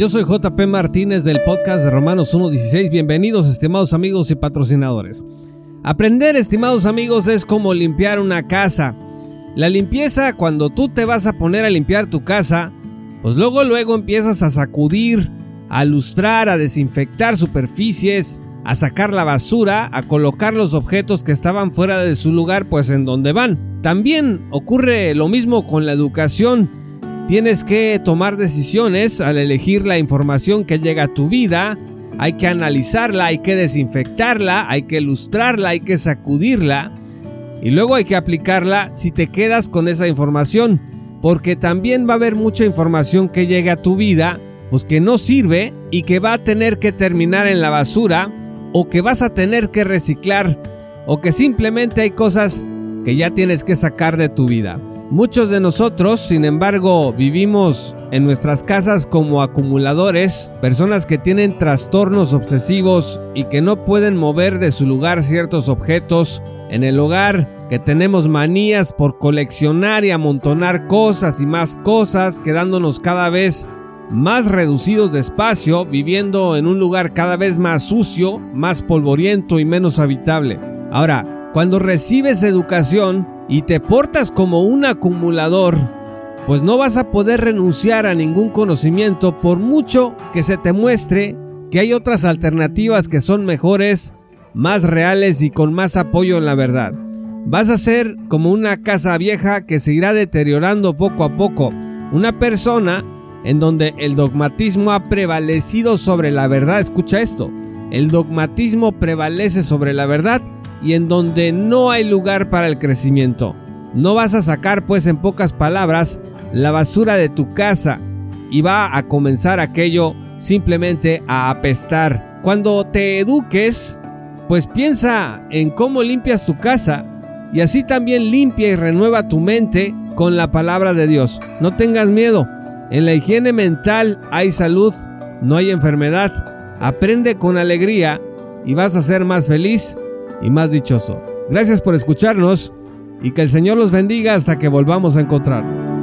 Yo soy JP Martínez del podcast de Romanos 1.16. Bienvenidos, estimados amigos y patrocinadores. Aprender, estimados amigos, es como limpiar una casa. La limpieza, cuando tú te vas a poner a limpiar tu casa, pues luego luego empiezas a sacudir, a lustrar, a desinfectar superficies, a sacar la basura, a colocar los objetos que estaban fuera de su lugar, pues en donde van. También ocurre lo mismo con la educación. Tienes que tomar decisiones al elegir la información que llega a tu vida. Hay que analizarla, hay que desinfectarla, hay que ilustrarla, hay que sacudirla. Y luego hay que aplicarla si te quedas con esa información. Porque también va a haber mucha información que llega a tu vida, pues que no sirve y que va a tener que terminar en la basura o que vas a tener que reciclar o que simplemente hay cosas que ya tienes que sacar de tu vida. Muchos de nosotros, sin embargo, vivimos en nuestras casas como acumuladores, personas que tienen trastornos obsesivos y que no pueden mover de su lugar ciertos objetos. En el hogar, que tenemos manías por coleccionar y amontonar cosas y más cosas, quedándonos cada vez más reducidos de espacio, viviendo en un lugar cada vez más sucio, más polvoriento y menos habitable. Ahora, cuando recibes educación, y te portas como un acumulador, pues no vas a poder renunciar a ningún conocimiento por mucho que se te muestre que hay otras alternativas que son mejores, más reales y con más apoyo en la verdad. Vas a ser como una casa vieja que se irá deteriorando poco a poco, una persona en donde el dogmatismo ha prevalecido sobre la verdad. Escucha esto, el dogmatismo prevalece sobre la verdad y en donde no hay lugar para el crecimiento. No vas a sacar, pues en pocas palabras, la basura de tu casa y va a comenzar aquello simplemente a apestar. Cuando te eduques, pues piensa en cómo limpias tu casa y así también limpia y renueva tu mente con la palabra de Dios. No tengas miedo. En la higiene mental hay salud, no hay enfermedad. Aprende con alegría y vas a ser más feliz y más dichoso. Gracias por escucharnos y que el Señor los bendiga hasta que volvamos a encontrarnos.